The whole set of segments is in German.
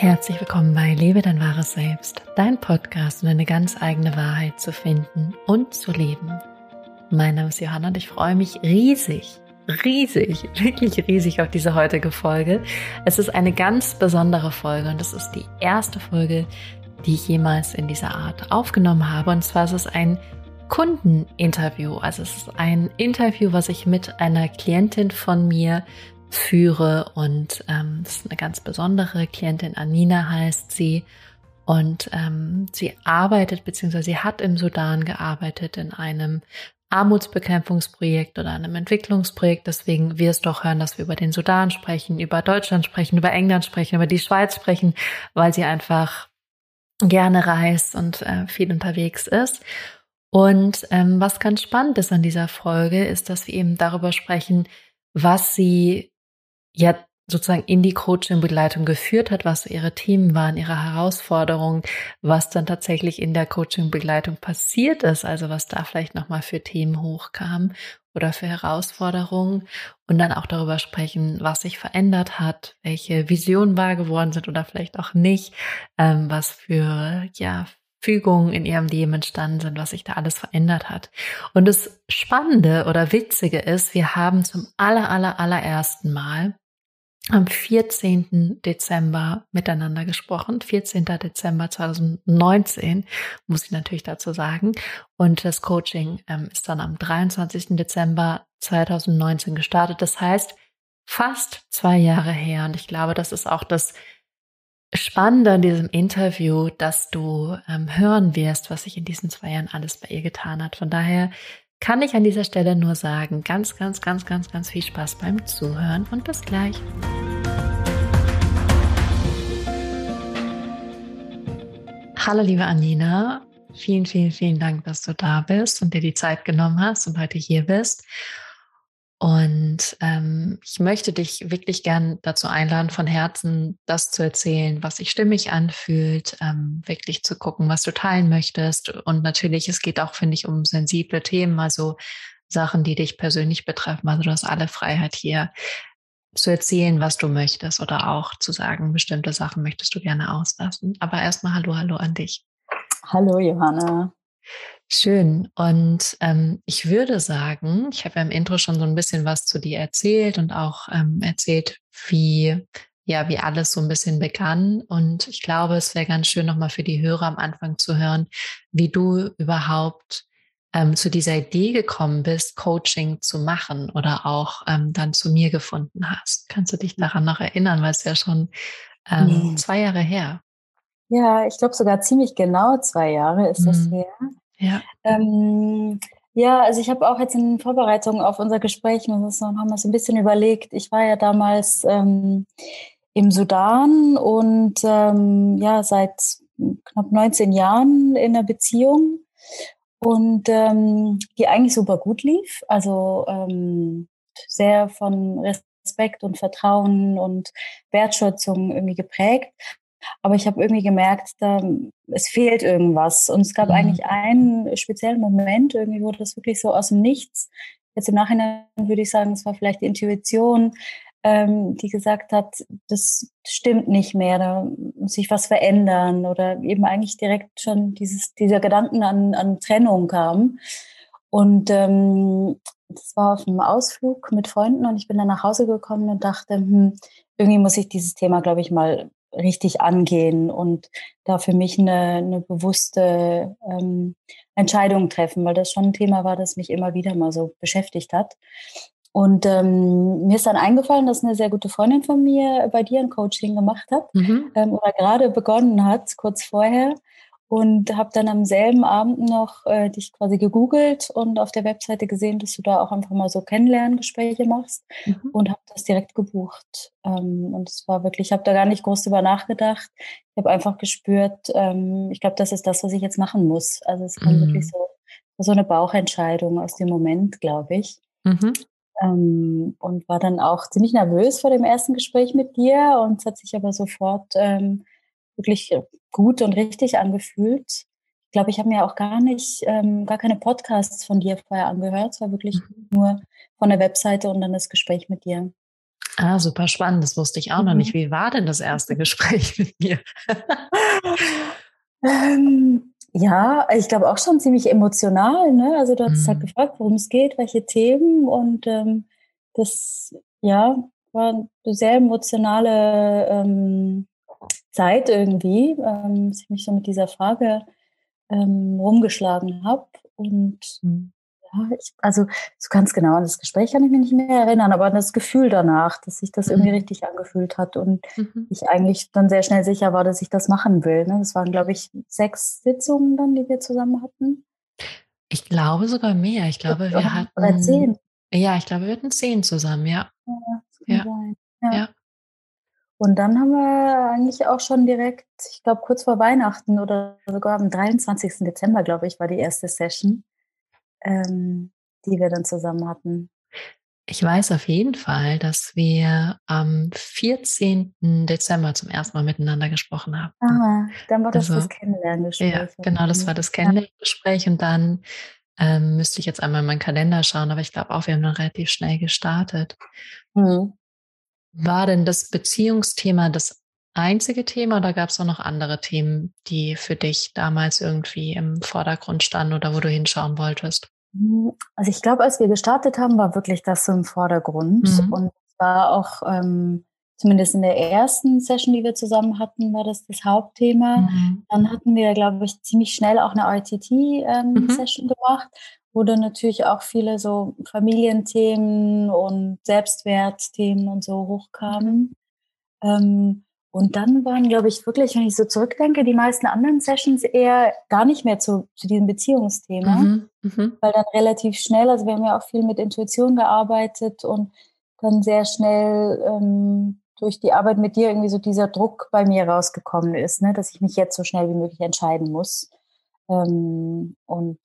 Herzlich willkommen bei Lebe dein wahres Selbst, dein Podcast, um deine ganz eigene Wahrheit zu finden und zu leben. Mein Name ist Johanna und ich freue mich riesig, riesig, wirklich riesig auf diese heutige Folge. Es ist eine ganz besondere Folge und es ist die erste Folge, die ich jemals in dieser Art aufgenommen habe. Und zwar ist es ein Kundeninterview. Also es ist ein Interview, was ich mit einer Klientin von mir führe und ähm, das ist eine ganz besondere Klientin, Anina heißt sie und ähm, sie arbeitet beziehungsweise sie hat im Sudan gearbeitet in einem Armutsbekämpfungsprojekt oder einem Entwicklungsprojekt. Deswegen wirst du auch hören, dass wir über den Sudan sprechen, über Deutschland sprechen, über England sprechen, über die Schweiz sprechen, weil sie einfach gerne reist und äh, viel unterwegs ist. Und ähm, was ganz spannend ist an dieser Folge, ist, dass wir eben darüber sprechen, was sie ja sozusagen in die Coaching-Begleitung geführt hat, was ihre Themen waren, ihre Herausforderungen, was dann tatsächlich in der Coaching-Begleitung passiert ist, also was da vielleicht nochmal für Themen hochkam oder für Herausforderungen und dann auch darüber sprechen, was sich verändert hat, welche Visionen wahr geworden sind oder vielleicht auch nicht, ähm, was für, ja, Fügungen in ihrem Leben entstanden sind, was sich da alles verändert hat. Und das Spannende oder Witzige ist, wir haben zum aller, aller, allerersten Mal am 14. Dezember miteinander gesprochen. 14. Dezember 2019, muss ich natürlich dazu sagen. Und das Coaching ähm, ist dann am 23. Dezember 2019 gestartet. Das heißt, fast zwei Jahre her. Und ich glaube, das ist auch das Spannende an diesem Interview, dass du ähm, hören wirst, was sich in diesen zwei Jahren alles bei ihr getan hat. Von daher kann ich an dieser Stelle nur sagen, ganz, ganz, ganz, ganz, ganz viel Spaß beim Zuhören und bis gleich. Hallo liebe Anina, vielen, vielen, vielen Dank, dass du da bist und dir die Zeit genommen hast und heute hier bist. Und ähm, ich möchte dich wirklich gern dazu einladen, von Herzen das zu erzählen, was sich stimmig anfühlt, ähm, wirklich zu gucken, was du teilen möchtest. Und natürlich, es geht auch, finde ich, um sensible Themen, also Sachen, die dich persönlich betreffen. Also du hast alle Freiheit hier zu erzählen, was du möchtest oder auch zu sagen, bestimmte Sachen möchtest du gerne auslassen. Aber erstmal Hallo, Hallo an dich. Hallo, Johanna. Schön. Und ähm, ich würde sagen, ich habe ja im Intro schon so ein bisschen was zu dir erzählt und auch ähm, erzählt, wie ja, wie alles so ein bisschen begann. Und ich glaube, es wäre ganz schön, nochmal für die Hörer am Anfang zu hören, wie du überhaupt ähm, zu dieser Idee gekommen bist, Coaching zu machen oder auch ähm, dann zu mir gefunden hast. Kannst du dich daran noch erinnern, weil es ja schon ähm, zwei Jahre her. Ja, ich glaube sogar ziemlich genau zwei Jahre ist das mhm. her. Ja. Ähm, ja, also ich habe auch jetzt in Vorbereitung auf unser Gespräch noch, haben wir so ein bisschen überlegt. Ich war ja damals ähm, im Sudan und ähm, ja, seit knapp 19 Jahren in einer Beziehung und ähm, die eigentlich super gut lief. Also ähm, sehr von Respekt und Vertrauen und Wertschätzung irgendwie geprägt. Aber ich habe irgendwie gemerkt, da, es fehlt irgendwas. Und es gab mhm. eigentlich einen speziellen Moment, irgendwie wurde das wirklich so aus dem Nichts. Jetzt im Nachhinein würde ich sagen, es war vielleicht die Intuition, ähm, die gesagt hat, das stimmt nicht mehr, da muss sich was verändern oder eben eigentlich direkt schon dieses, dieser Gedanken an, an Trennung kam. Und ähm, das war auf einem Ausflug mit Freunden und ich bin dann nach Hause gekommen und dachte, hm, irgendwie muss ich dieses Thema, glaube ich, mal richtig angehen und da für mich eine, eine bewusste ähm, Entscheidung treffen, weil das schon ein Thema war, das mich immer wieder mal so beschäftigt hat. Und ähm, mir ist dann eingefallen, dass eine sehr gute Freundin von mir bei dir ein Coaching gemacht hat mhm. ähm, oder gerade begonnen hat, kurz vorher und habe dann am selben Abend noch äh, dich quasi gegoogelt und auf der Webseite gesehen, dass du da auch einfach mal so Kennenlerngespräche machst mhm. und habe das direkt gebucht. Ähm, und es war wirklich, ich habe da gar nicht groß drüber nachgedacht. Ich habe einfach gespürt, ähm, ich glaube, das ist das, was ich jetzt machen muss. Also es war mhm. wirklich so, so eine Bauchentscheidung aus dem Moment, glaube ich. Mhm. Ähm, und war dann auch ziemlich nervös vor dem ersten Gespräch mit dir und es hat sich aber sofort ähm, wirklich gut und richtig angefühlt. Ich glaube, ich habe mir auch gar nicht, ähm, gar keine Podcasts von dir vorher angehört. Es war wirklich mhm. nur von der Webseite und dann das Gespräch mit dir. Ah, super spannend. Das wusste ich auch mhm. noch nicht. Wie war denn das erste Gespräch mit mir? ähm, ja, ich glaube auch schon ziemlich emotional. Ne? Also du hast halt mhm. halt gefragt, worum es geht, welche Themen und ähm, das, ja, war eine sehr emotionale ähm, Zeit irgendwie, ähm, dass ich mich so mit dieser Frage ähm, rumgeschlagen habe. Und mhm. ja, ich, also so ganz genau an das Gespräch kann ich mich nicht mehr erinnern, aber an das Gefühl danach, dass sich das mhm. irgendwie richtig angefühlt hat und mhm. ich eigentlich dann sehr schnell sicher war, dass ich das machen will. Ne? Das waren, glaube ich, sechs Sitzungen dann, die wir zusammen hatten. Ich glaube sogar mehr. Ich glaube, wir hatten. Oder zehn. Ja, ich glaube, wir hatten zehn zusammen, ja. Ja, ja. ja. Und dann haben wir eigentlich auch schon direkt, ich glaube, kurz vor Weihnachten oder sogar am 23. Dezember, glaube ich, war die erste Session, ähm, die wir dann zusammen hatten. Ich weiß auf jeden Fall, dass wir am 14. Dezember zum ersten Mal miteinander gesprochen haben. Ah, dann war das also, das Kennenlerngespräch. Ja, genau, das war das Kennenlerngespräch und dann ähm, müsste ich jetzt einmal in meinen Kalender schauen, aber ich glaube auch, wir haben dann relativ schnell gestartet. Mhm. War denn das Beziehungsthema das einzige Thema oder gab es auch noch andere Themen, die für dich damals irgendwie im Vordergrund standen oder wo du hinschauen wolltest? Also ich glaube, als wir gestartet haben, war wirklich das so im Vordergrund. Mhm. Und war auch ähm, zumindest in der ersten Session, die wir zusammen hatten, war das das Hauptthema. Mhm. Dann hatten wir, glaube ich, ziemlich schnell auch eine ITT-Session ähm, mhm. gemacht wo dann natürlich auch viele so Familienthemen und Selbstwertthemen und so hochkamen. Ähm, und dann waren, glaube ich, wirklich, wenn ich so zurückdenke, die meisten anderen Sessions eher gar nicht mehr zu, zu diesem Beziehungsthema, mhm, mh. weil dann relativ schnell, also wir haben ja auch viel mit Intuition gearbeitet und dann sehr schnell ähm, durch die Arbeit mit dir irgendwie so dieser Druck bei mir rausgekommen ist, ne, dass ich mich jetzt so schnell wie möglich entscheiden muss. Ähm, und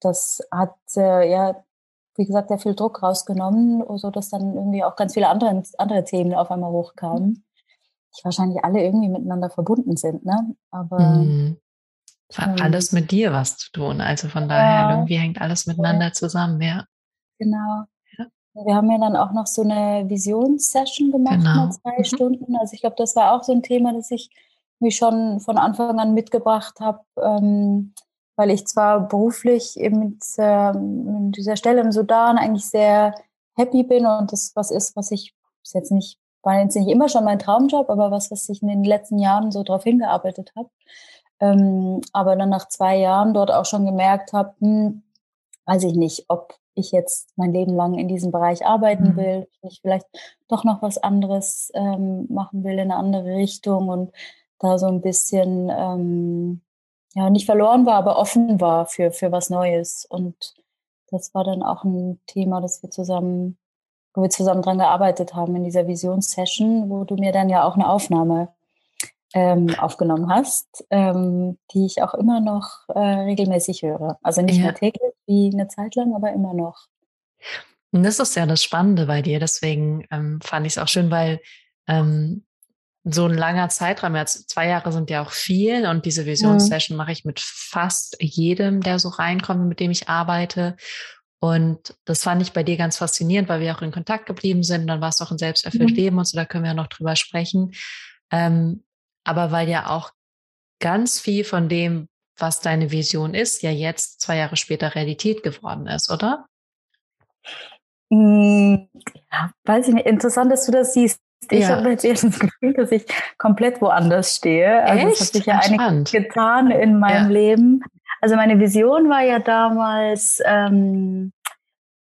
das hat äh, ja, wie gesagt, sehr viel Druck rausgenommen, so dass dann irgendwie auch ganz viele andere, andere Themen auf einmal hochkamen, die wahrscheinlich alle irgendwie miteinander verbunden sind, ne? Aber mhm. hat ähm, alles mit dir was zu tun. Also von ja, daher irgendwie hängt alles miteinander zusammen, ja. Genau. Ja. Wir haben ja dann auch noch so eine Visionssession gemacht genau. mit zwei mhm. Stunden. Also ich glaube, das war auch so ein Thema, das ich mich schon von Anfang an mitgebracht habe. Ähm, weil ich zwar beruflich eben mit, äh, mit dieser Stelle im Sudan eigentlich sehr happy bin und das was ist, was ich ist jetzt nicht, war jetzt nicht immer schon mein Traumjob, aber was, was ich in den letzten Jahren so drauf hingearbeitet habe. Ähm, aber dann nach zwei Jahren dort auch schon gemerkt habe, hm, weiß ich nicht, ob ich jetzt mein Leben lang in diesem Bereich arbeiten mhm. will, ich vielleicht doch noch was anderes ähm, machen will in eine andere Richtung und da so ein bisschen ähm, ja, nicht verloren war, aber offen war für, für was Neues. Und das war dann auch ein Thema, das wir zusammen, wo wir zusammen dran gearbeitet haben in dieser Visionssession, wo du mir dann ja auch eine Aufnahme ähm, aufgenommen hast, ähm, die ich auch immer noch äh, regelmäßig höre. Also nicht ja. mehr täglich wie eine Zeit lang, aber immer noch. Und das ist ja das Spannende bei dir. Deswegen ähm, fand ich es auch schön, weil ähm, so ein langer Zeitraum, jetzt zwei Jahre sind ja auch viel und diese Visionssession mhm. mache ich mit fast jedem, der so reinkommt, mit dem ich arbeite. Und das fand ich bei dir ganz faszinierend, weil wir auch in Kontakt geblieben sind. Dann war es auch ein selbsterfüllt mhm. Leben und so, da können wir ja noch drüber sprechen. Ähm, aber weil ja auch ganz viel von dem, was deine Vision ist, ja jetzt zwei Jahre später Realität geworden ist, oder? Hm, ja, weiß ich nicht. Interessant, dass du das siehst. Ich ja. habe jetzt eher das Gefühl, dass ich komplett woanders stehe. Also Echt? es hat sich ja einiges getan in meinem ja. Leben. Also meine Vision war ja damals ähm,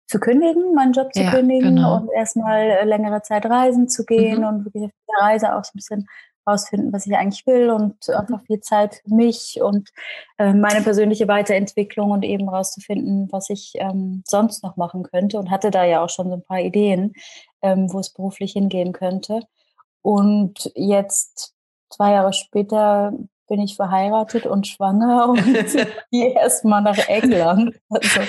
zu kündigen, meinen Job zu ja, kündigen genau. und erstmal längere Zeit reisen zu gehen mhm. und wirklich auf der Reise auch so ein bisschen rausfinden, was ich eigentlich will und einfach viel Zeit für mich und äh, meine persönliche Weiterentwicklung und eben rauszufinden, was ich ähm, sonst noch machen könnte und hatte da ja auch schon so ein paar Ideen, ähm, wo es beruflich hingehen könnte. Und jetzt, zwei Jahre später, bin ich verheiratet und schwanger und gehe erstmal nach England. Also,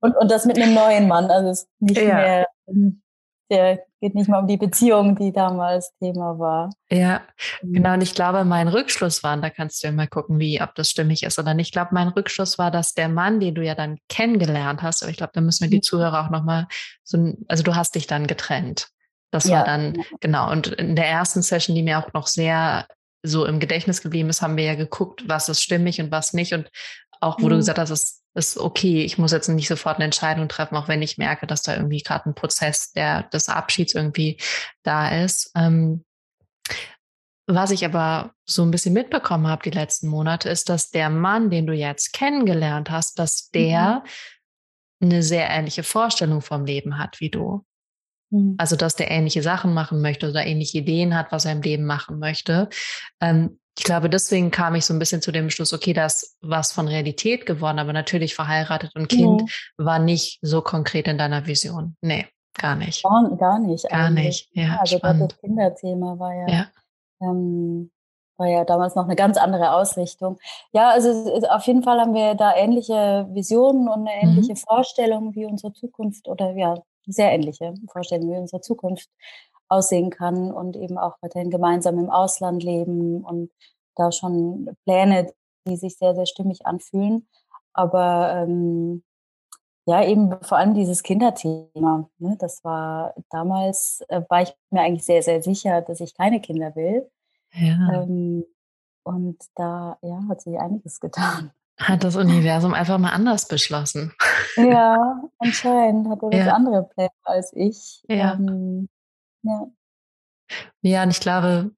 und, und das mit einem neuen Mann. Also es ist nicht ja. mehr ähm, der geht nicht mal um die Beziehung, die damals Thema war. Ja, mhm. genau. Und ich glaube, mein Rückschluss war, und da kannst du ja mal gucken, wie, ob das stimmig ist oder nicht. Ich glaube, mein Rückschluss war, dass der Mann, den du ja dann kennengelernt hast, aber ich glaube, da müssen wir die mhm. Zuhörer auch nochmal so, also du hast dich dann getrennt. Das ja. war dann, genau. Und in der ersten Session, die mir auch noch sehr so im Gedächtnis geblieben ist, haben wir ja geguckt, was ist stimmig und was nicht. Und auch, wo mhm. du gesagt hast, es ist okay, ich muss jetzt nicht sofort eine Entscheidung treffen, auch wenn ich merke, dass da irgendwie gerade ein Prozess der, des Abschieds irgendwie da ist. Ähm, was ich aber so ein bisschen mitbekommen habe die letzten Monate, ist, dass der Mann, den du jetzt kennengelernt hast, dass der mhm. eine sehr ähnliche Vorstellung vom Leben hat wie du. Mhm. Also, dass der ähnliche Sachen machen möchte oder ähnliche Ideen hat, was er im Leben machen möchte. Ähm, ich glaube, deswegen kam ich so ein bisschen zu dem Schluss, okay, das was von Realität geworden, aber natürlich verheiratet und Kind ja. war nicht so konkret in deiner Vision. Nee, gar nicht. Gar, gar nicht. Gar eigentlich. nicht, ja. Also das Kinderthema war ja, ja. Ähm, war ja damals noch eine ganz andere Ausrichtung. Ja, also auf jeden Fall haben wir da ähnliche Visionen und eine ähnliche mhm. Vorstellung, wie unsere Zukunft oder ja, sehr ähnliche Vorstellungen, wie unsere Zukunft aussehen kann und eben auch weiterhin gemeinsam im Ausland leben und da schon Pläne, die sich sehr, sehr stimmig anfühlen. Aber ähm, ja, eben vor allem dieses Kinderthema. Ne, das war damals, äh, war ich mir eigentlich sehr, sehr sicher, dass ich keine Kinder will. Ja. Ähm, und da ja, hat sich einiges getan. Hat das Universum einfach mal anders beschlossen. Ja, anscheinend hat er ja. andere Pläne als ich. Ja. Ähm, ja. Ja, und ich glaube,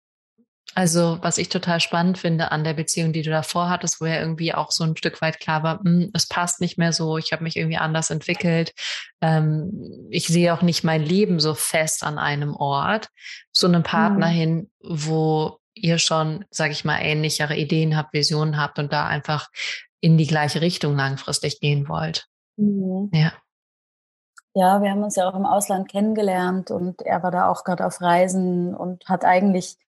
also was ich total spannend finde an der Beziehung, die du davor hattest, wo ja irgendwie auch so ein Stück weit klar war, hm, es passt nicht mehr so, ich habe mich irgendwie anders entwickelt, ähm, ich sehe auch nicht mein Leben so fest an einem Ort, zu einem Partner mhm. hin, wo ihr schon, sage ich mal, ähnlichere Ideen habt, Visionen habt und da einfach in die gleiche Richtung langfristig gehen wollt. Mhm. Ja. Ja, wir haben uns ja auch im Ausland kennengelernt und er war da auch gerade auf Reisen und hat eigentlich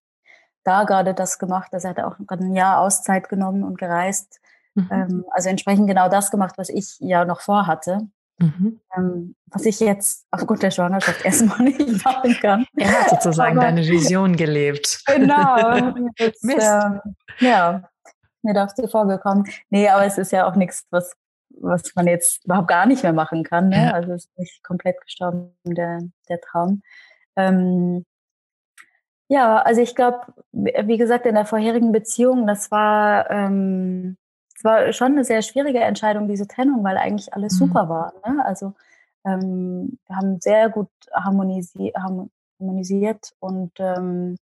da gerade das gemacht. Also er hat auch gerade ein Jahr Auszeit genommen und gereist. Mhm. Ähm, also entsprechend genau das gemacht, was ich ja noch vorhatte. Mhm. Ähm, was ich jetzt aufgrund der Schwangerschaft erstmal nicht machen kann. Er hat sozusagen Aber, deine Vision gelebt. Genau. Jetzt, ähm, ja, mir dachte vorgekommen. Nee, aber es ist ja auch nichts, was was man jetzt überhaupt gar nicht mehr machen kann. Ne? Ja. Also es ist nicht komplett gestorben, der, der Traum. Ähm, ja, also ich glaube, wie gesagt, in der vorherigen Beziehung, das war, ähm, das war schon eine sehr schwierige Entscheidung, diese Trennung, weil eigentlich alles mhm. super war. Ne? Also ähm, wir haben sehr gut harmonisi harmonisiert und ähm,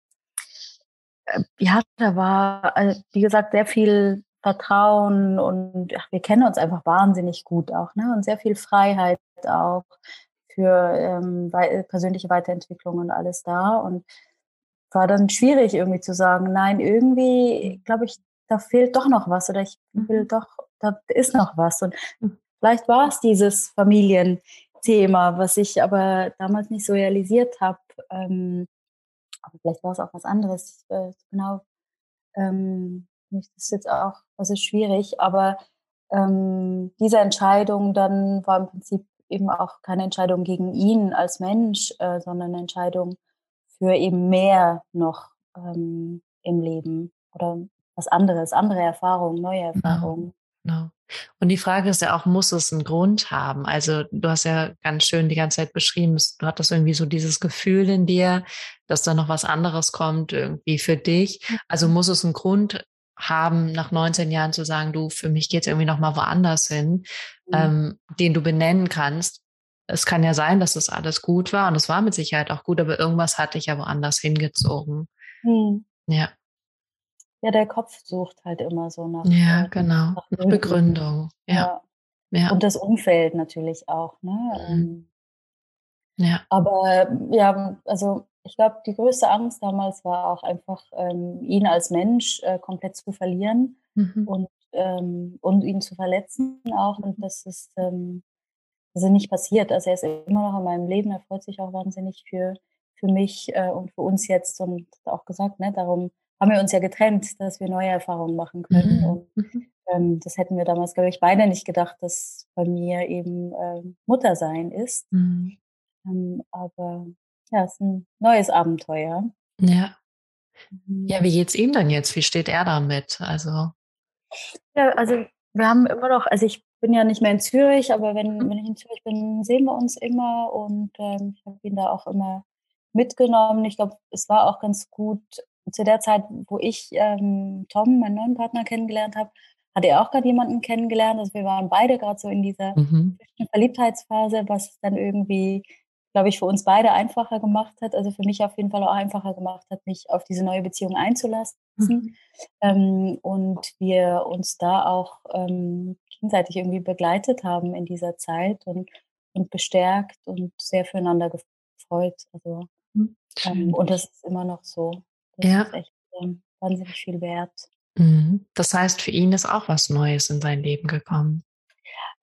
äh, ja, da war, also, wie gesagt, sehr viel Vertrauen und ach, wir kennen uns einfach wahnsinnig gut auch, ne? Und sehr viel Freiheit auch für ähm, persönliche Weiterentwicklung und alles da. Und war dann schwierig irgendwie zu sagen, nein, irgendwie glaube ich, da fehlt doch noch was oder ich will mhm. doch, da ist noch was. Und mhm. vielleicht war es dieses Familienthema, was ich aber damals nicht so realisiert habe. Ähm, aber vielleicht war es auch was anderes. Ich, äh, genau. Ähm, das ist jetzt auch, das ist schwierig, aber ähm, diese Entscheidung dann war im Prinzip eben auch keine Entscheidung gegen ihn als Mensch, äh, sondern eine Entscheidung für eben mehr noch ähm, im Leben oder was anderes, andere Erfahrungen, neue genau, Erfahrungen. Genau. genau. Und die Frage ist ja auch, muss es einen Grund haben? Also du hast ja ganz schön die ganze Zeit beschrieben, du hattest irgendwie so dieses Gefühl in dir, dass da noch was anderes kommt irgendwie für dich. Also muss es einen Grund haben, nach 19 Jahren zu sagen, du, für mich geht es irgendwie noch mal woanders hin, mhm. ähm, den du benennen kannst. Es kann ja sein, dass das alles gut war und es war mit Sicherheit auch gut, aber irgendwas hat dich ja woanders hingezogen. Mhm. Ja. Ja, der Kopf sucht halt immer so nach. Ja, genau. Nach, nach Begründung. Ja. ja. ja. Und das Umfeld natürlich auch. Ne? Mhm. Ähm, ja. Aber ja, also ich glaube, die größte Angst damals war auch einfach, ähm, ihn als Mensch äh, komplett zu verlieren mhm. und, ähm, und ihn zu verletzen auch. Und das ist, ähm, das ist nicht passiert. Also er ist immer noch in meinem Leben, er freut sich auch wahnsinnig für, für mich äh, und für uns jetzt und auch gesagt, ne, darum haben wir uns ja getrennt, dass wir neue Erfahrungen machen können. Mhm. Und mhm. ähm, das hätten wir damals, glaube ich, beide nicht gedacht, dass bei mir eben äh, Mutter sein ist. Mhm. Ähm, aber ja, ist ein neues Abenteuer. Ja. Mhm. Ja, wie geht's ihm dann jetzt? Wie steht er damit? Also. Ja, also wir haben immer noch, also ich bin ja nicht mehr in Zürich, aber wenn, mhm. wenn ich in Zürich bin, sehen wir uns immer und ähm, ich habe ihn da auch immer mitgenommen. Ich glaube, es war auch ganz gut zu der Zeit, wo ich ähm, Tom, meinen neuen Partner, kennengelernt habe, hatte er auch gerade jemanden kennengelernt. Also wir waren beide gerade so in dieser mhm. Verliebtheitsphase, was dann irgendwie, glaube ich, für uns beide einfacher gemacht hat. Also für mich auf jeden Fall auch einfacher gemacht hat, mich auf diese neue Beziehung einzulassen. Mhm. Ähm, und wir uns da auch ähm, gegenseitig irgendwie begleitet haben in dieser Zeit und, und bestärkt und sehr füreinander gefreut. Also, hm, ähm, und das ist immer noch so. Das ja. ist echt ähm, wahnsinnig viel wert. Mhm. Das heißt, für ihn ist auch was Neues in sein Leben gekommen.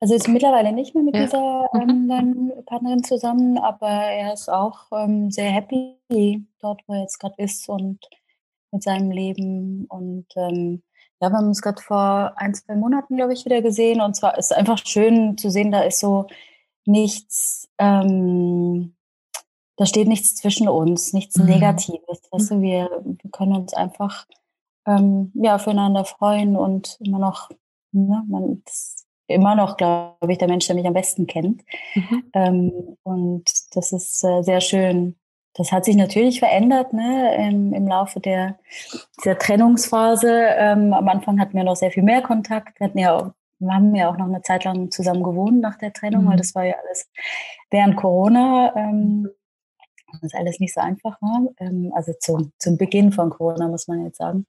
Also ist mittlerweile nicht mehr mit ja. dieser mhm. ähm, Partnerin zusammen, aber er ist auch ähm, sehr happy dort, wo er jetzt gerade ist und mit seinem Leben. Und ähm, ja, wir haben uns gerade vor ein, zwei Monaten, glaube ich, wieder gesehen. Und zwar ist es einfach schön zu sehen, da ist so nichts, ähm, da steht nichts zwischen uns, nichts mhm. Negatives. Weißt du, wir, wir können uns einfach ähm, ja, füreinander freuen und immer noch, ne, man ist immer noch, glaube ich, der Mensch, der mich am besten kennt. Mhm. Ähm, und das ist äh, sehr schön. Das hat sich natürlich verändert ne, im, im Laufe der, dieser Trennungsphase. Ähm, am Anfang hatten wir noch sehr viel mehr Kontakt. Wir, hatten ja auch, wir haben ja auch noch eine Zeit lang zusammen gewohnt nach der Trennung, mhm. weil das war ja alles während Corona. Ähm, das ist alles nicht so einfach war. Ähm, also zum, zum Beginn von Corona, muss man jetzt sagen.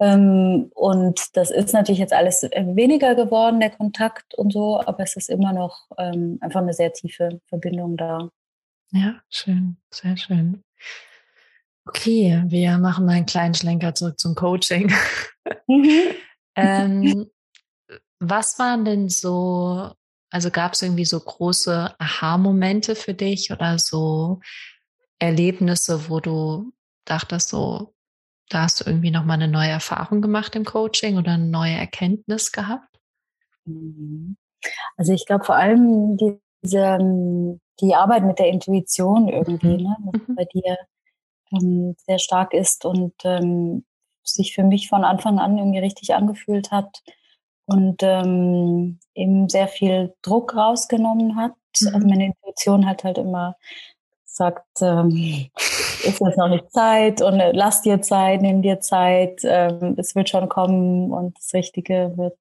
Ähm, und das ist natürlich jetzt alles äh, weniger geworden, der Kontakt und so, aber es ist immer noch ähm, einfach eine sehr tiefe Verbindung da. Ja, schön, sehr schön. Okay, wir machen mal einen kleinen Schlenker zurück zum Coaching. Mhm. ähm, was waren denn so, also gab es irgendwie so große Aha-Momente für dich oder so Erlebnisse, wo du dachtest, so, da hast du irgendwie nochmal eine neue Erfahrung gemacht im Coaching oder eine neue Erkenntnis gehabt? Mhm. Also ich glaube vor allem diese, die Arbeit mit der Intuition irgendwie, mhm. ne, mhm. bei dir ähm, sehr stark ist und ähm, sich für mich von Anfang an irgendwie richtig angefühlt hat und ähm, eben sehr viel Druck rausgenommen hat. Mhm. Also meine Intuition hat halt immer sagt, ähm, ist jetzt noch nicht Zeit und äh, lass dir Zeit, nimm dir Zeit, ähm, es wird schon kommen und das Richtige wird,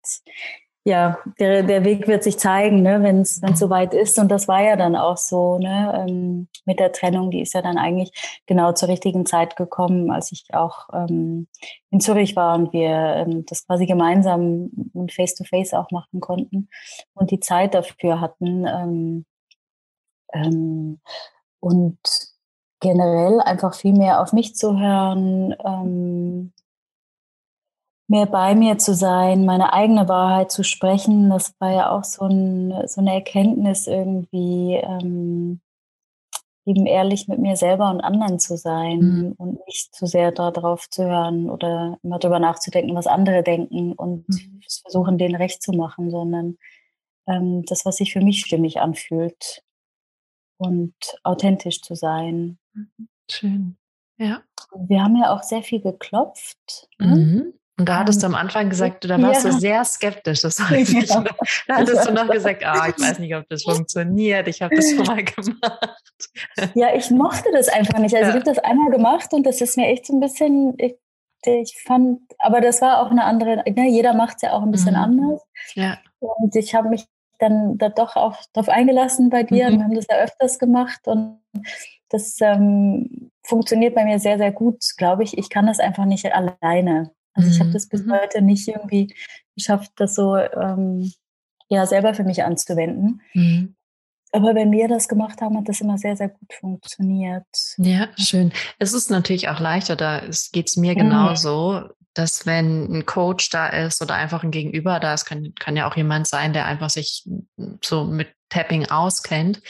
ja, der, der Weg wird sich zeigen, ne, wenn es soweit ist. Und das war ja dann auch so, ne, ähm, mit der Trennung, die ist ja dann eigentlich genau zur richtigen Zeit gekommen, als ich auch ähm, in Zürich war und wir ähm, das quasi gemeinsam face-to-face -face auch machen konnten und die Zeit dafür hatten. Ähm, ähm, und generell einfach viel mehr auf mich zu hören, ähm, mehr bei mir zu sein, meine eigene Wahrheit zu sprechen. Das war ja auch so, ein, so eine Erkenntnis irgendwie, ähm, eben ehrlich mit mir selber und anderen zu sein mhm. und nicht zu sehr darauf zu hören oder immer darüber nachzudenken, was andere denken und mhm. versuchen, denen recht zu machen, sondern ähm, das, was sich für mich stimmig anfühlt und authentisch zu sein. Mhm. Schön. Ja. Wir haben ja auch sehr viel geklopft. Ne? Mhm. Und da hattest du am Anfang gesagt, da warst ja. du sehr skeptisch. Das ich. Ja. Da hattest du noch gesagt, ah, ich weiß nicht, ob das funktioniert. Ich habe das schon mal gemacht. Ja, ich mochte das einfach nicht. Also ja. ich habe das einmal gemacht und das ist mir echt so ein bisschen, ich, ich fand, aber das war auch eine andere, ne, jeder macht es ja auch ein bisschen mhm. anders. Ja. Und ich habe mich dann da doch auch darauf eingelassen bei dir. Mhm. Wir haben das ja öfters gemacht und das ähm, funktioniert bei mir sehr, sehr gut, glaube ich. Ich kann das einfach nicht alleine. Also mhm. ich habe das bis mhm. heute nicht irgendwie geschafft, das so ähm, ja selber für mich anzuwenden. Mhm. Aber wenn wir das gemacht haben, hat das immer sehr, sehr gut funktioniert. Ja, schön. Es ist natürlich auch leichter, da geht es mir mhm. genauso, dass wenn ein Coach da ist oder einfach ein Gegenüber da ist, kann, kann ja auch jemand sein, der einfach sich so mit Tapping auskennt,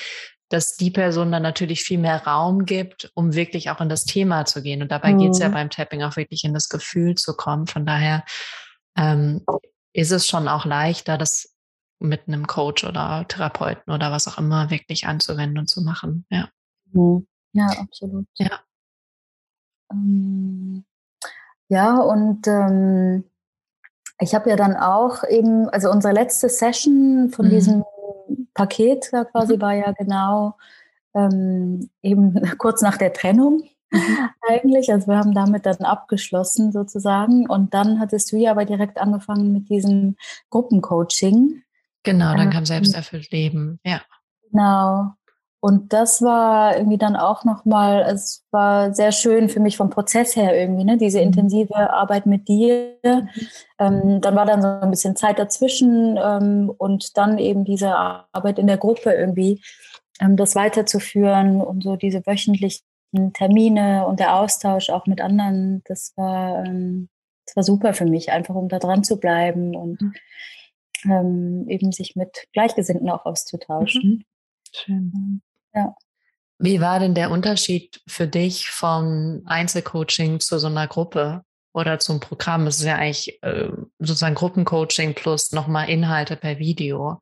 dass die Person dann natürlich viel mehr Raum gibt, um wirklich auch in das Thema zu gehen. Und dabei mhm. geht es ja beim Tapping auch wirklich in das Gefühl zu kommen. Von daher ähm, ist es schon auch leichter, das mit einem Coach oder Therapeuten oder was auch immer wirklich anzuwenden und zu machen. Ja, mhm. ja absolut. Ja. Ähm, ja, und ähm, ich habe ja dann auch eben, also unsere letzte Session von mhm. diesem Paket da quasi mhm. war ja genau ähm, eben kurz nach der Trennung mhm. eigentlich. Also wir haben damit dann abgeschlossen sozusagen. Und dann hattest du ja aber direkt angefangen mit diesem Gruppencoaching. Genau, dann ähm, kam Selbsterfüllt Leben, ja. Genau. Und das war irgendwie dann auch nochmal, es war sehr schön für mich vom Prozess her irgendwie, ne? diese mhm. intensive Arbeit mit dir. Ähm, dann war dann so ein bisschen Zeit dazwischen ähm, und dann eben diese Arbeit in der Gruppe irgendwie, ähm, das weiterzuführen und so diese wöchentlichen Termine und der Austausch auch mit anderen, das war, ähm, das war super für mich, einfach um da dran zu bleiben und mhm. ähm, eben sich mit Gleichgesinnten auch auszutauschen. Mhm. Schön. Ja. Wie war denn der Unterschied für dich vom Einzelcoaching zu so einer Gruppe oder zum Programm? Es ist ja eigentlich äh, sozusagen Gruppencoaching plus nochmal Inhalte per Video.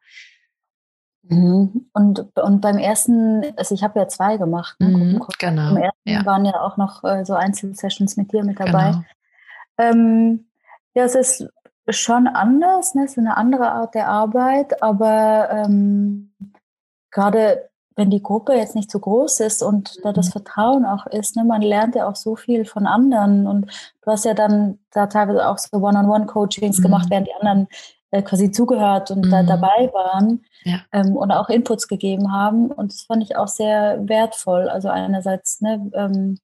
Mhm. Und, und beim ersten, also ich habe ja zwei gemacht. Ne, mhm, genau. Beim ersten ja. waren ja auch noch äh, so Einzelsessions mit dir mit dabei. Genau. Ähm, ja, es ist schon anders, ne? es ist eine andere Art der Arbeit, aber ähm, gerade wenn die Gruppe jetzt nicht so groß ist und da das mhm. Vertrauen auch ist, ne, man lernt ja auch so viel von anderen und du hast ja dann da teilweise auch so One-on-One-Coachings mhm. gemacht, während die anderen äh, quasi zugehört und mhm. da dabei waren ja. ähm, und auch Inputs gegeben haben und das fand ich auch sehr wertvoll. Also einerseits, ne, ähm,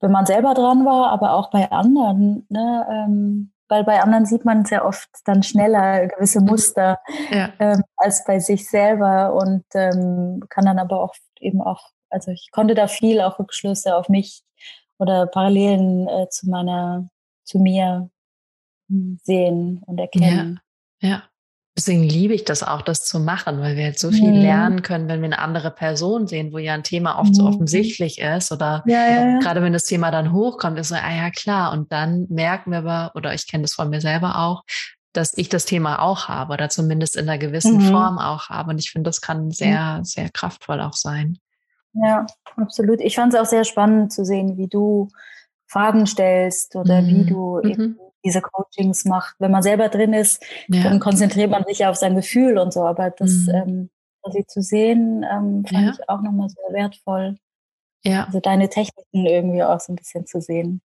wenn man selber dran war, aber auch bei anderen, ne, ähm, weil bei anderen sieht man sehr oft dann schneller gewisse mhm. Muster ja. ähm, als bei sich selber und ähm, kann dann aber auch eben auch, also ich konnte da viel auch Rückschlüsse auf mich oder Parallelen äh, zu meiner, zu mir hm, sehen und erkennen. Ja, ja. Deswegen liebe ich das auch, das zu machen, weil wir jetzt so viel mhm. lernen können, wenn wir eine andere Person sehen, wo ja ein Thema oft mhm. so offensichtlich ist oder ja, ja, ja. gerade wenn das Thema dann hochkommt, ist so, ah ja klar, und dann merken wir aber, oder ich kenne das von mir selber auch, dass ich das Thema auch habe oder zumindest in einer gewissen mhm. Form auch habe. Und ich finde, das kann sehr, sehr kraftvoll auch sein. Ja, absolut. Ich fand es auch sehr spannend zu sehen, wie du Fragen stellst oder wie mhm. du eben mhm diese Coachings macht. Wenn man selber drin ist, ja. dann konzentriert man sich ja auf sein Gefühl und so. Aber das mhm. ähm, quasi zu sehen, ähm, fand ja. ich auch nochmal sehr wertvoll. Ja. Also deine Techniken irgendwie auch so ein bisschen zu sehen.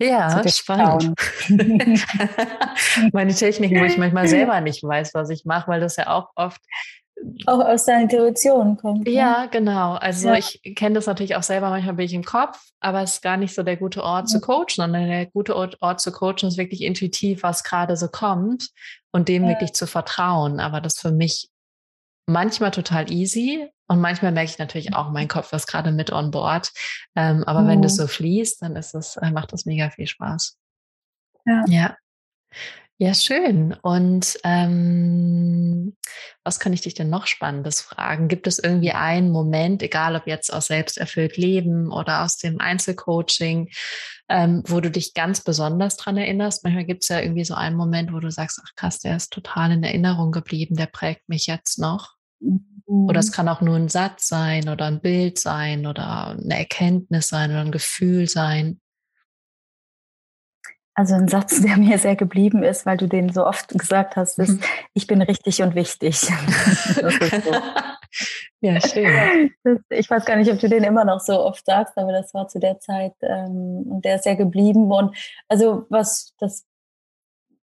Ja, spannend. Meine Techniken, wo ich manchmal selber nicht weiß, was ich mache, weil das ja auch oft auch aus deiner Intuition kommt. Ne? Ja, genau. Also ja. ich kenne das natürlich auch selber, manchmal bin ich im Kopf, aber es ist gar nicht so der gute Ort ja. zu coachen, sondern der gute Ort, zu coachen ist wirklich intuitiv, was gerade so kommt und dem ja. wirklich zu vertrauen. Aber das für mich manchmal total easy und manchmal merke ich natürlich auch, mein Kopf ist gerade mit on board. Ähm, aber mhm. wenn das so fließt, dann ist es, äh, macht das mega viel Spaß. Ja. ja. Ja, schön. Und ähm, was kann ich dich denn noch Spannendes fragen? Gibt es irgendwie einen Moment, egal ob jetzt aus selbsterfüllt Leben oder aus dem Einzelcoaching, ähm, wo du dich ganz besonders dran erinnerst? Manchmal gibt es ja irgendwie so einen Moment, wo du sagst, ach krass, der ist total in Erinnerung geblieben, der prägt mich jetzt noch. Mhm. Oder es kann auch nur ein Satz sein oder ein Bild sein oder eine Erkenntnis sein oder ein Gefühl sein. Also ein Satz, der mir sehr geblieben ist, weil du den so oft gesagt hast, ist, mhm. ich bin richtig und wichtig. so. ja, schön. Das, ich weiß gar nicht, ob du den immer noch so oft sagst, aber das war zu der Zeit ähm, und der ist sehr geblieben. Und also was das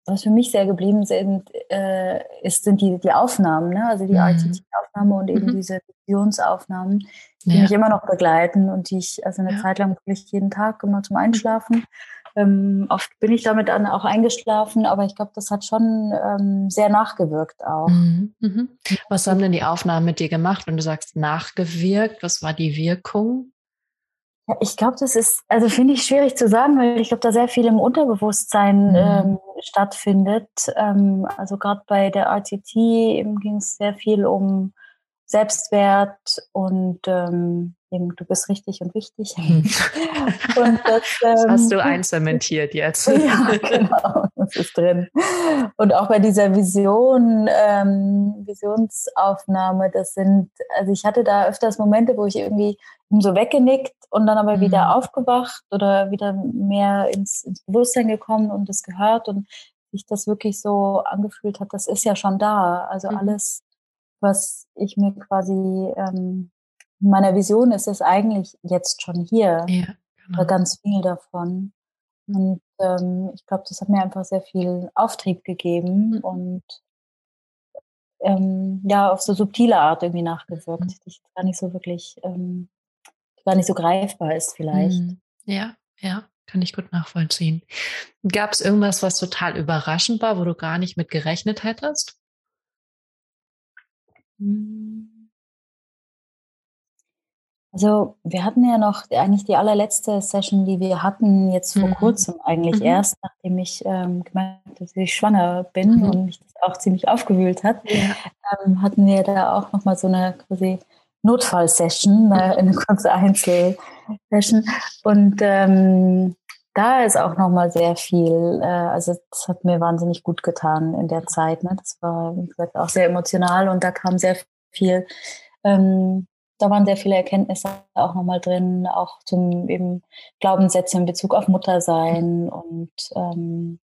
was für mich sehr geblieben sind, äh, ist, sind die, die Aufnahmen, ne? also die mhm. RTT-Aufnahme und eben mhm. diese Visionsaufnahmen, die ja. mich immer noch begleiten und die ich also eine ja. Zeit lang wirklich jeden Tag immer zum Einschlafen ähm, oft bin ich damit dann auch eingeschlafen, aber ich glaube, das hat schon ähm, sehr nachgewirkt auch. Mhm. Mhm. Was haben denn die Aufnahmen mit dir gemacht, wenn du sagst nachgewirkt? Was war die Wirkung? Ja, ich glaube, das ist, also finde ich schwierig zu sagen, weil ich glaube, da sehr viel im Unterbewusstsein mhm. ähm, stattfindet. Ähm, also gerade bei der RTT ging es sehr viel um Selbstwert und ähm, eben, du bist richtig und wichtig. Hm. und das, ähm, das, hast du ähm, einzementiert jetzt. ja, genau, das ist drin. Und auch bei dieser Vision, ähm, Visionsaufnahme, das sind, also ich hatte da öfters Momente, wo ich irgendwie so weggenickt und dann aber mhm. wieder aufgewacht oder wieder mehr ins, ins Bewusstsein gekommen und das gehört und sich das wirklich so angefühlt hat, das ist ja schon da. Also mhm. alles was ich mir quasi ähm, meiner Vision ist es eigentlich jetzt schon hier. Ja, genau. Ganz viel davon. Mhm. Und ähm, ich glaube, das hat mir einfach sehr viel Auftrieb gegeben mhm. und ähm, ja, auf so subtile Art irgendwie nachgewirkt, mhm. die gar nicht so wirklich, ähm, gar nicht so greifbar ist vielleicht. Mhm. Ja, ja, kann ich gut nachvollziehen. Gab es irgendwas, was total überraschend war, wo du gar nicht mit gerechnet hättest? Mhm. Also wir hatten ja noch eigentlich die allerletzte Session, die wir hatten, jetzt vor mhm. kurzem eigentlich mhm. erst, nachdem ich ähm, gemerkt habe, dass ich schwanger bin mhm. und mich das auch ziemlich aufgewühlt hat, ja. ähm, hatten wir da auch nochmal so eine quasi Notfallsession, äh, eine kurze Einzelsession. Und ähm, da ist auch nochmal sehr viel, äh, also das hat mir wahnsinnig gut getan in der Zeit. Ne? Das war, wie gesagt, auch sehr emotional und da kam sehr viel ähm, da waren sehr viele Erkenntnisse auch nochmal drin, auch zum eben Glaubenssätze in Bezug auf Muttersein und ähm,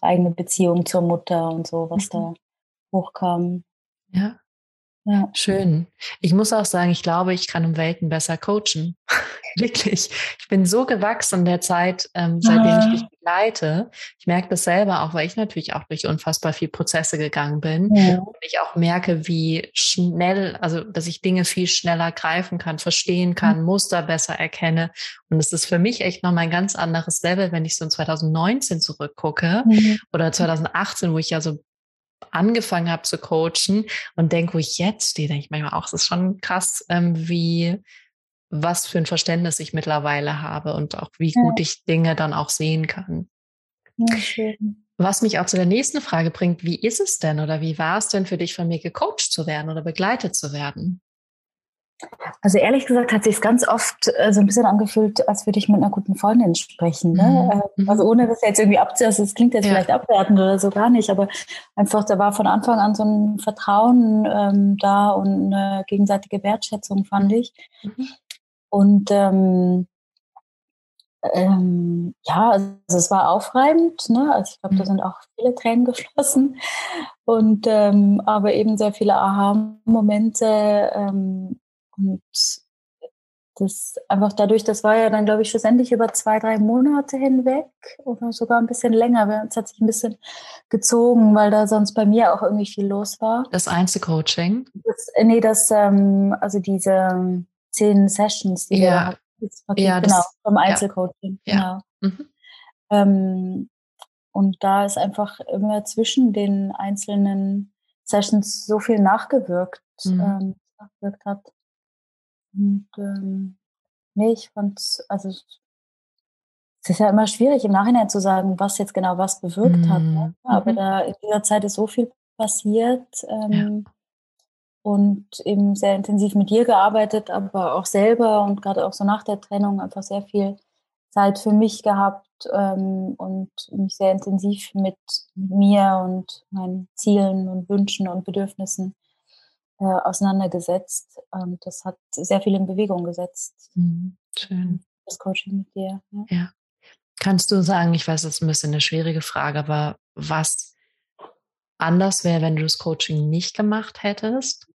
eigene Beziehung zur Mutter und so, was mhm. da hochkam. Ja. Ja. Schön. Ich muss auch sagen, ich glaube, ich kann um Welten besser coachen. Wirklich. Ich bin so gewachsen in der Zeit, ähm, seitdem ah. ich dich begleite. Ich merke das selber auch, weil ich natürlich auch durch unfassbar viel Prozesse gegangen bin. Ja. Und ich auch merke, wie schnell, also dass ich Dinge viel schneller greifen kann, verstehen kann, mhm. Muster besser erkenne. Und es ist für mich echt nochmal ein ganz anderes Level, wenn ich so in 2019 zurückgucke mhm. oder 2018, wo ich ja so angefangen habe zu coachen und denke, wo ich jetzt stehe, denke ich manchmal auch, es ist schon krass, ähm, wie was für ein Verständnis ich mittlerweile habe und auch wie ja. gut ich Dinge dann auch sehen kann. Ja. Was mich auch zu der nächsten Frage bringt, wie ist es denn oder wie war es denn für dich, von mir gecoacht zu werden oder begleitet zu werden? Also ehrlich gesagt hat sich ganz oft äh, so ein bisschen angefühlt, als würde ich mit einer guten Freundin sprechen. Ne? Mhm. Äh, also ohne das jetzt irgendwie abzuhören, das klingt jetzt ja. vielleicht abwertend oder so gar nicht, aber einfach, da war von Anfang an so ein Vertrauen ähm, da und eine gegenseitige Wertschätzung, fand ich. Mhm. Und ähm, ähm, ja, also es war aufreibend, ne? Also ich glaube, da mhm. sind auch viele Tränen geflossen und ähm, aber eben sehr viele Aha-Momente ähm, und das einfach dadurch, das war ja dann, glaube ich, schlussendlich über zwei, drei Monate hinweg oder sogar ein bisschen länger. Es hat sich ein bisschen gezogen, weil da sonst bei mir auch irgendwie viel los war. Das Einzelcoaching? Das, äh, nee, das, ähm, also diese zehn Sessions, die ja. wir ja, genau, vom Einzelcoaching. Ja. Genau. Mhm. Ähm, und da ist einfach immer zwischen den einzelnen Sessions so viel nachgewirkt, mhm. ähm, nachgewirkt hat. Und ähm, nee, ich fand's, also es ist ja immer schwierig im Nachhinein zu sagen, was jetzt genau was bewirkt mhm. hat. Ne? Mhm. Aber da in dieser Zeit ist so viel passiert ähm, ja. Und eben sehr intensiv mit dir gearbeitet, aber auch selber und gerade auch so nach der Trennung einfach sehr viel Zeit für mich gehabt ähm, und mich sehr intensiv mit mir und meinen Zielen und Wünschen und Bedürfnissen äh, auseinandergesetzt. Und das hat sehr viel in Bewegung gesetzt. Mhm, schön. Das Coaching mit dir. Ja. ja. Kannst du sagen, ich weiß, das ist ein bisschen eine schwierige Frage, aber was anders wäre, wenn du das Coaching nicht gemacht hättest?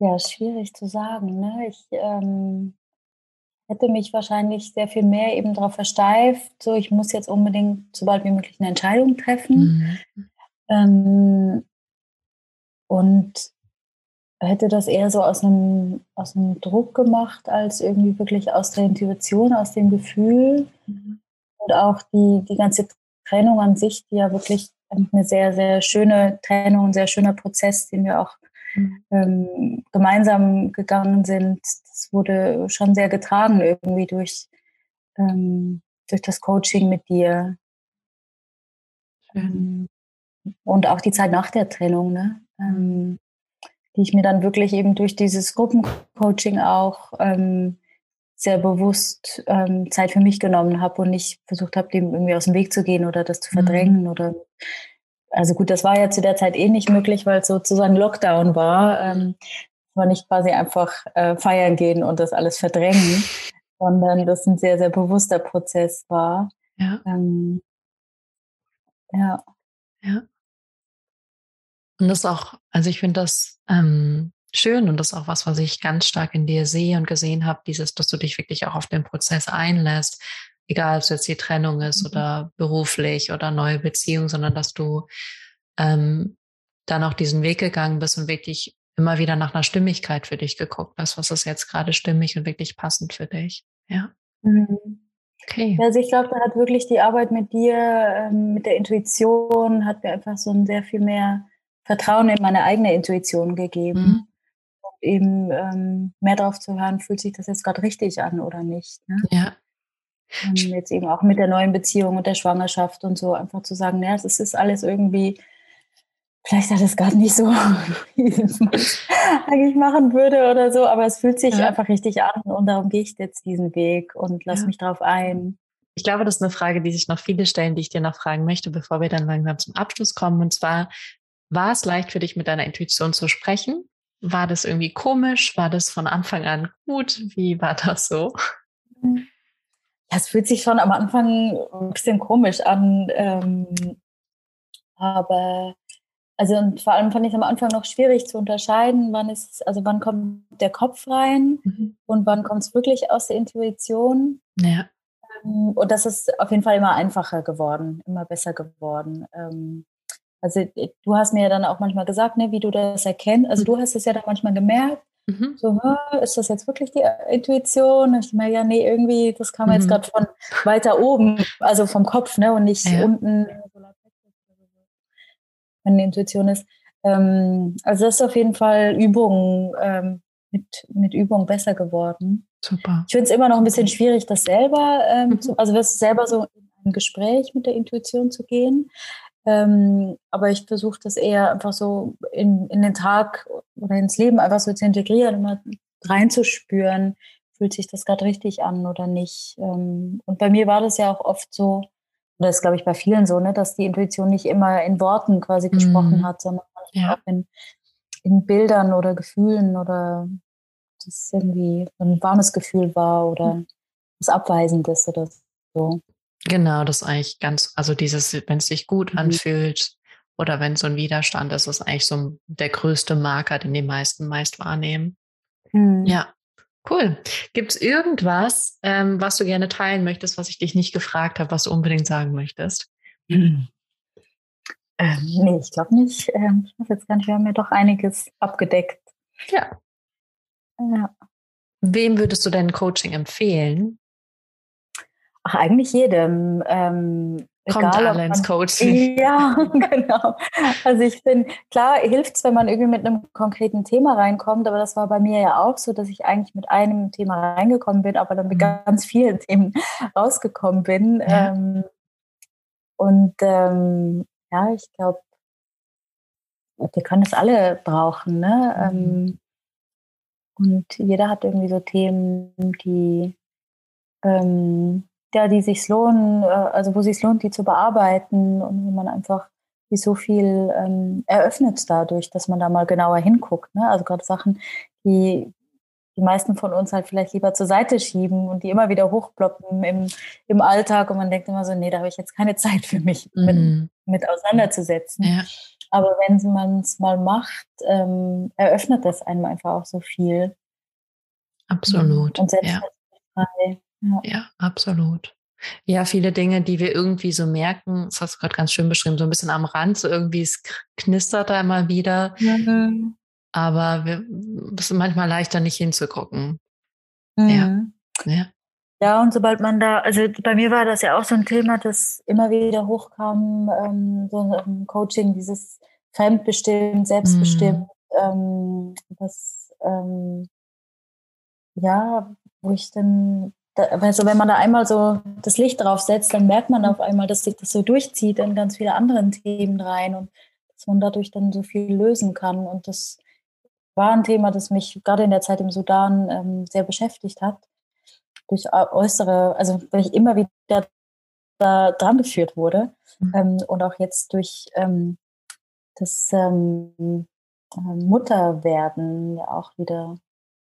Ja, schwierig zu sagen. Ne? Ich ähm, hätte mich wahrscheinlich sehr viel mehr eben darauf versteift, so ich muss jetzt unbedingt so bald wie möglich eine Entscheidung treffen. Mhm. Ähm, und hätte das eher so aus einem, aus einem Druck gemacht, als irgendwie wirklich aus der Intuition, aus dem Gefühl. Mhm. Und auch die, die ganze Trennung an sich, die ja wirklich eine sehr, sehr schöne Trennung, ein sehr schöner Prozess, den wir auch mhm. ähm, gemeinsam gegangen sind. Das wurde schon sehr getragen irgendwie durch, ähm, durch das Coaching mit dir. Schön. Und auch die Zeit nach der Trennung. Ne? ähm, die ich mir dann wirklich eben durch dieses Gruppencoaching auch ähm, sehr bewusst ähm, Zeit für mich genommen habe und nicht versucht habe, dem irgendwie aus dem Weg zu gehen oder das zu verdrängen mhm. oder also gut, das war ja zu der Zeit eh nicht möglich, weil es sozusagen Lockdown war. Ähm, war nicht quasi einfach äh, feiern gehen und das alles verdrängen, sondern das ein sehr, sehr bewusster Prozess war. Ja. Ähm, ja. Ja. Und das auch, also ich finde das ähm, schön und das ist auch was, was ich ganz stark in dir sehe und gesehen habe, dieses, dass du dich wirklich auch auf den Prozess einlässt, egal ob es jetzt die Trennung ist mhm. oder beruflich oder neue Beziehung, sondern dass du ähm, dann auch diesen Weg gegangen bist und wirklich immer wieder nach einer Stimmigkeit für dich geguckt hast, was ist jetzt gerade stimmig und wirklich passend für dich. Ja. Mhm. Okay. Also ich glaube, da hat wirklich die Arbeit mit dir, ähm, mit der Intuition, hat mir einfach so ein sehr viel mehr Vertrauen in meine eigene Intuition gegeben. Mhm. Und eben ähm, mehr darauf zu hören, fühlt sich das jetzt gerade richtig an oder nicht. Ne? Ja. Und ähm, jetzt eben auch mit der neuen Beziehung und der Schwangerschaft und so einfach zu sagen, ja, es ist alles irgendwie vielleicht hat es gar nicht so, wie ich es eigentlich machen würde oder so, aber es fühlt sich ja. einfach richtig an und darum gehe ich jetzt diesen Weg und lass ja. mich drauf ein. Ich glaube, das ist eine Frage, die sich noch viele stellen, die ich dir noch fragen möchte, bevor wir dann langsam zum Abschluss kommen. Und zwar, war es leicht für dich, mit deiner Intuition zu sprechen? War das irgendwie komisch? War das von Anfang an gut? Wie war das so? Ja, es fühlt sich schon am Anfang ein bisschen komisch an. Ähm, aber also und vor allem fand ich es am Anfang noch schwierig zu unterscheiden, wann ist, also wann kommt der Kopf rein mhm. und wann kommt es wirklich aus der Intuition. Ja. Ähm, und das ist auf jeden Fall immer einfacher geworden, immer besser geworden. Ähm, also du hast mir ja dann auch manchmal gesagt, ne, wie du das erkennst. Also mhm. du hast es ja dann manchmal gemerkt. Mhm. So, ist das jetzt wirklich die Intuition? Ich meine, ja, nee, irgendwie, das kam mhm. jetzt gerade von weiter oben, also vom Kopf, ne, und nicht ja. unten meine Intuition ist. Ähm, also das ist auf jeden Fall Übung, ähm, mit, mit Übung besser geworden. Super. Ich finde es immer noch ein bisschen schwierig, das selber, ähm, mhm. zu, also das selber so in ein Gespräch mit der Intuition zu gehen. Ähm, aber ich versuche das eher einfach so in, in den Tag oder ins Leben einfach so zu integrieren, immer reinzuspüren, fühlt sich das gerade richtig an oder nicht. Ähm, und bei mir war das ja auch oft so, das ist, glaube ich, bei vielen so, ne, dass die Intuition nicht immer in Worten quasi gesprochen mhm. hat, sondern ja. auch in, in Bildern oder Gefühlen oder das irgendwie ein warmes Gefühl war oder mhm. was Abweisendes oder so. Genau, das ist eigentlich ganz, also dieses, wenn es sich gut mhm. anfühlt oder wenn so ein Widerstand ist, ist eigentlich so der größte Marker, den die meisten meist wahrnehmen. Mhm. Ja, Cool. Gibt es irgendwas, ähm, was du gerne teilen möchtest, was ich dich nicht gefragt habe, was du unbedingt sagen möchtest? Hm. Ähm, nee, ich glaube nicht. Ähm, ich weiß jetzt gar nicht, wir haben ja doch einiges abgedeckt. Ja. ja. Wem würdest du dein Coaching empfehlen? Ach, eigentlich jedem. Ähm, Kommt egal, alle ins Coaching. Ja, genau. Also ich bin, klar hilft es, wenn man irgendwie mit einem konkreten Thema reinkommt, aber das war bei mir ja auch so, dass ich eigentlich mit einem Thema reingekommen bin, aber dann mit mhm. ganz vielen Themen rausgekommen bin. Ja. Ähm, und ähm, ja, ich glaube, wir können es alle brauchen. Ne? Mhm. Ähm, und jeder hat irgendwie so Themen, die ähm, ja, die sich lohnen, äh, also wo sich lohnt, die zu bearbeiten und wo man einfach wie so viel ähm, eröffnet dadurch, dass man da mal genauer hinguckt. Ne? Also gerade Sachen, die die meisten von uns halt vielleicht lieber zur Seite schieben und die immer wieder hochploppen im, im Alltag und man denkt immer so, nee, da habe ich jetzt keine Zeit für mich mhm. mit, mit, auseinanderzusetzen. Ja. Aber wenn man es mal macht, ähm, eröffnet das einem einfach auch so viel. Absolut. Und setzt ja. frei. Ja. ja, absolut. Ja, viele Dinge, die wir irgendwie so merken, das hast du gerade ganz schön beschrieben, so ein bisschen am Rand, so irgendwie es knistert da immer wieder. Mhm. Aber wir, es ist manchmal leichter, nicht hinzugucken. Mhm. Ja. ja. Ja, und sobald man da, also bei mir war das ja auch so ein Thema, das immer wieder hochkam, ähm, so ein Coaching, dieses fremdbestimmt, selbstbestimmt, mhm. ähm, das, ähm, ja, wo ich dann also wenn man da einmal so das Licht drauf setzt, dann merkt man auf einmal, dass sich das so durchzieht in ganz viele andere Themen rein und dass man dadurch dann so viel lösen kann. Und das war ein Thema, das mich gerade in der Zeit im Sudan ähm, sehr beschäftigt hat. Durch äußere, also weil ich immer wieder da dran geführt wurde mhm. ähm, und auch jetzt durch ähm, das ähm, äh, Mutterwerden ja auch wieder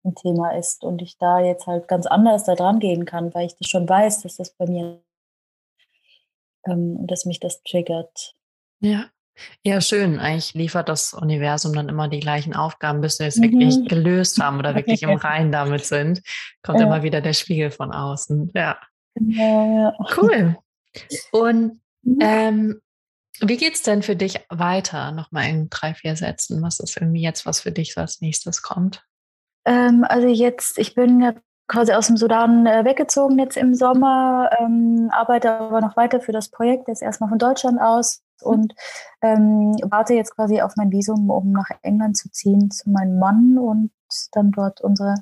ein Thema ist und ich da jetzt halt ganz anders da dran gehen kann, weil ich das schon weiß, dass das bei mir ähm, dass mich das triggert. Ja, Ja, schön. Eigentlich liefert das Universum dann immer die gleichen Aufgaben, bis wir es mhm. wirklich gelöst haben oder wirklich im Reinen damit sind. Kommt ja. immer wieder der Spiegel von außen. Ja. ja, ja. Cool. Und mhm. ähm, wie geht's denn für dich weiter? Nochmal in drei, vier Sätzen. Was ist irgendwie jetzt, was für dich als nächstes kommt? Ähm, also jetzt, ich bin ja quasi aus dem Sudan äh, weggezogen jetzt im Sommer, ähm, arbeite aber noch weiter für das Projekt, jetzt erstmal von Deutschland aus und ähm, warte jetzt quasi auf mein Visum, um nach England zu ziehen zu meinem Mann und dann dort unsere,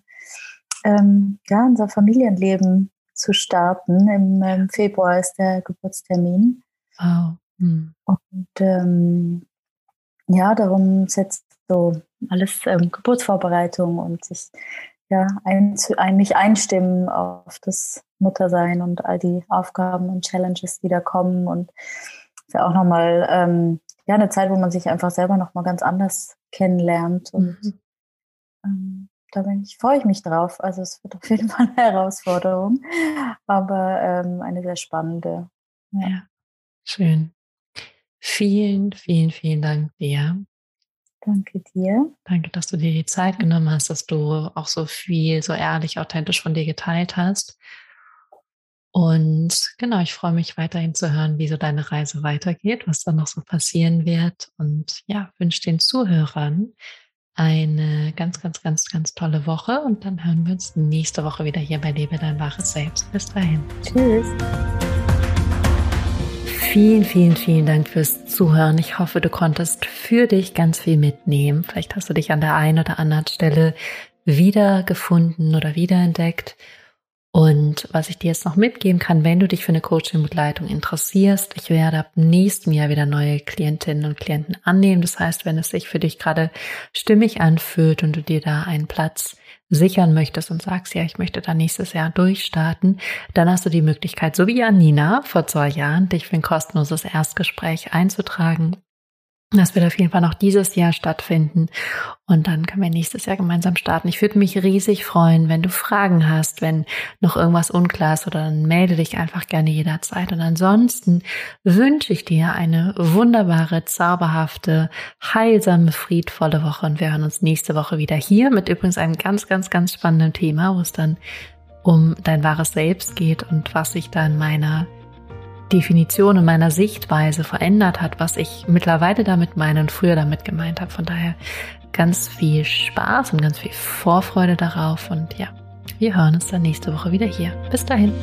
ähm, ja, unser Familienleben zu starten. Im ähm, Februar ist der Geburtstermin. Wow. Hm. Und ähm, ja, darum setzt so alles ähm, Geburtsvorbereitung und sich ja ein, ein, mich einstimmen auf das Muttersein und all die Aufgaben und Challenges, die da kommen und ist ja auch nochmal ähm, ja, eine Zeit, wo man sich einfach selber nochmal ganz anders kennenlernt. Und mhm. ähm, da bin ich, freue ich mich drauf. Also es wird auf jeden Fall eine Herausforderung, aber ähm, eine sehr spannende. Ja. ja. schön. Vielen, vielen, vielen Dank dir. Danke dir. Danke, dass du dir die Zeit genommen hast, dass du auch so viel, so ehrlich, authentisch von dir geteilt hast. Und genau, ich freue mich weiterhin zu hören, wie so deine Reise weitergeht, was da noch so passieren wird. Und ja, wünsche den Zuhörern eine ganz, ganz, ganz, ganz tolle Woche. Und dann hören wir uns nächste Woche wieder hier bei Lebe dein wahres Selbst. Bis dahin. Tschüss. Vielen, vielen, vielen Dank fürs Zuhören. Ich hoffe, du konntest für dich ganz viel mitnehmen. Vielleicht hast du dich an der einen oder anderen Stelle wiedergefunden oder wiederentdeckt. Und was ich dir jetzt noch mitgeben kann, wenn du dich für eine Coaching-Begleitung interessierst, ich werde ab nächstem Jahr wieder neue Klientinnen und Klienten annehmen. Das heißt, wenn es sich für dich gerade stimmig anfühlt und du dir da einen Platz sichern möchtest und sagst, ja, ich möchte da nächstes Jahr durchstarten, dann hast du die Möglichkeit, so wie Janina vor zwei Jahren, dich für ein kostenloses Erstgespräch einzutragen das wird auf jeden Fall noch dieses Jahr stattfinden. Und dann können wir nächstes Jahr gemeinsam starten. Ich würde mich riesig freuen, wenn du Fragen hast, wenn noch irgendwas unklar ist oder dann melde dich einfach gerne jederzeit. Und ansonsten wünsche ich dir eine wunderbare, zauberhafte, heilsame, friedvolle Woche. Und wir hören uns nächste Woche wieder hier mit übrigens einem ganz, ganz, ganz spannenden Thema, wo es dann um dein wahres Selbst geht und was sich da in meiner Definition und meiner Sichtweise verändert hat, was ich mittlerweile damit meine und früher damit gemeint habe. Von daher ganz viel Spaß und ganz viel Vorfreude darauf und ja, wir hören uns dann nächste Woche wieder hier. Bis dahin.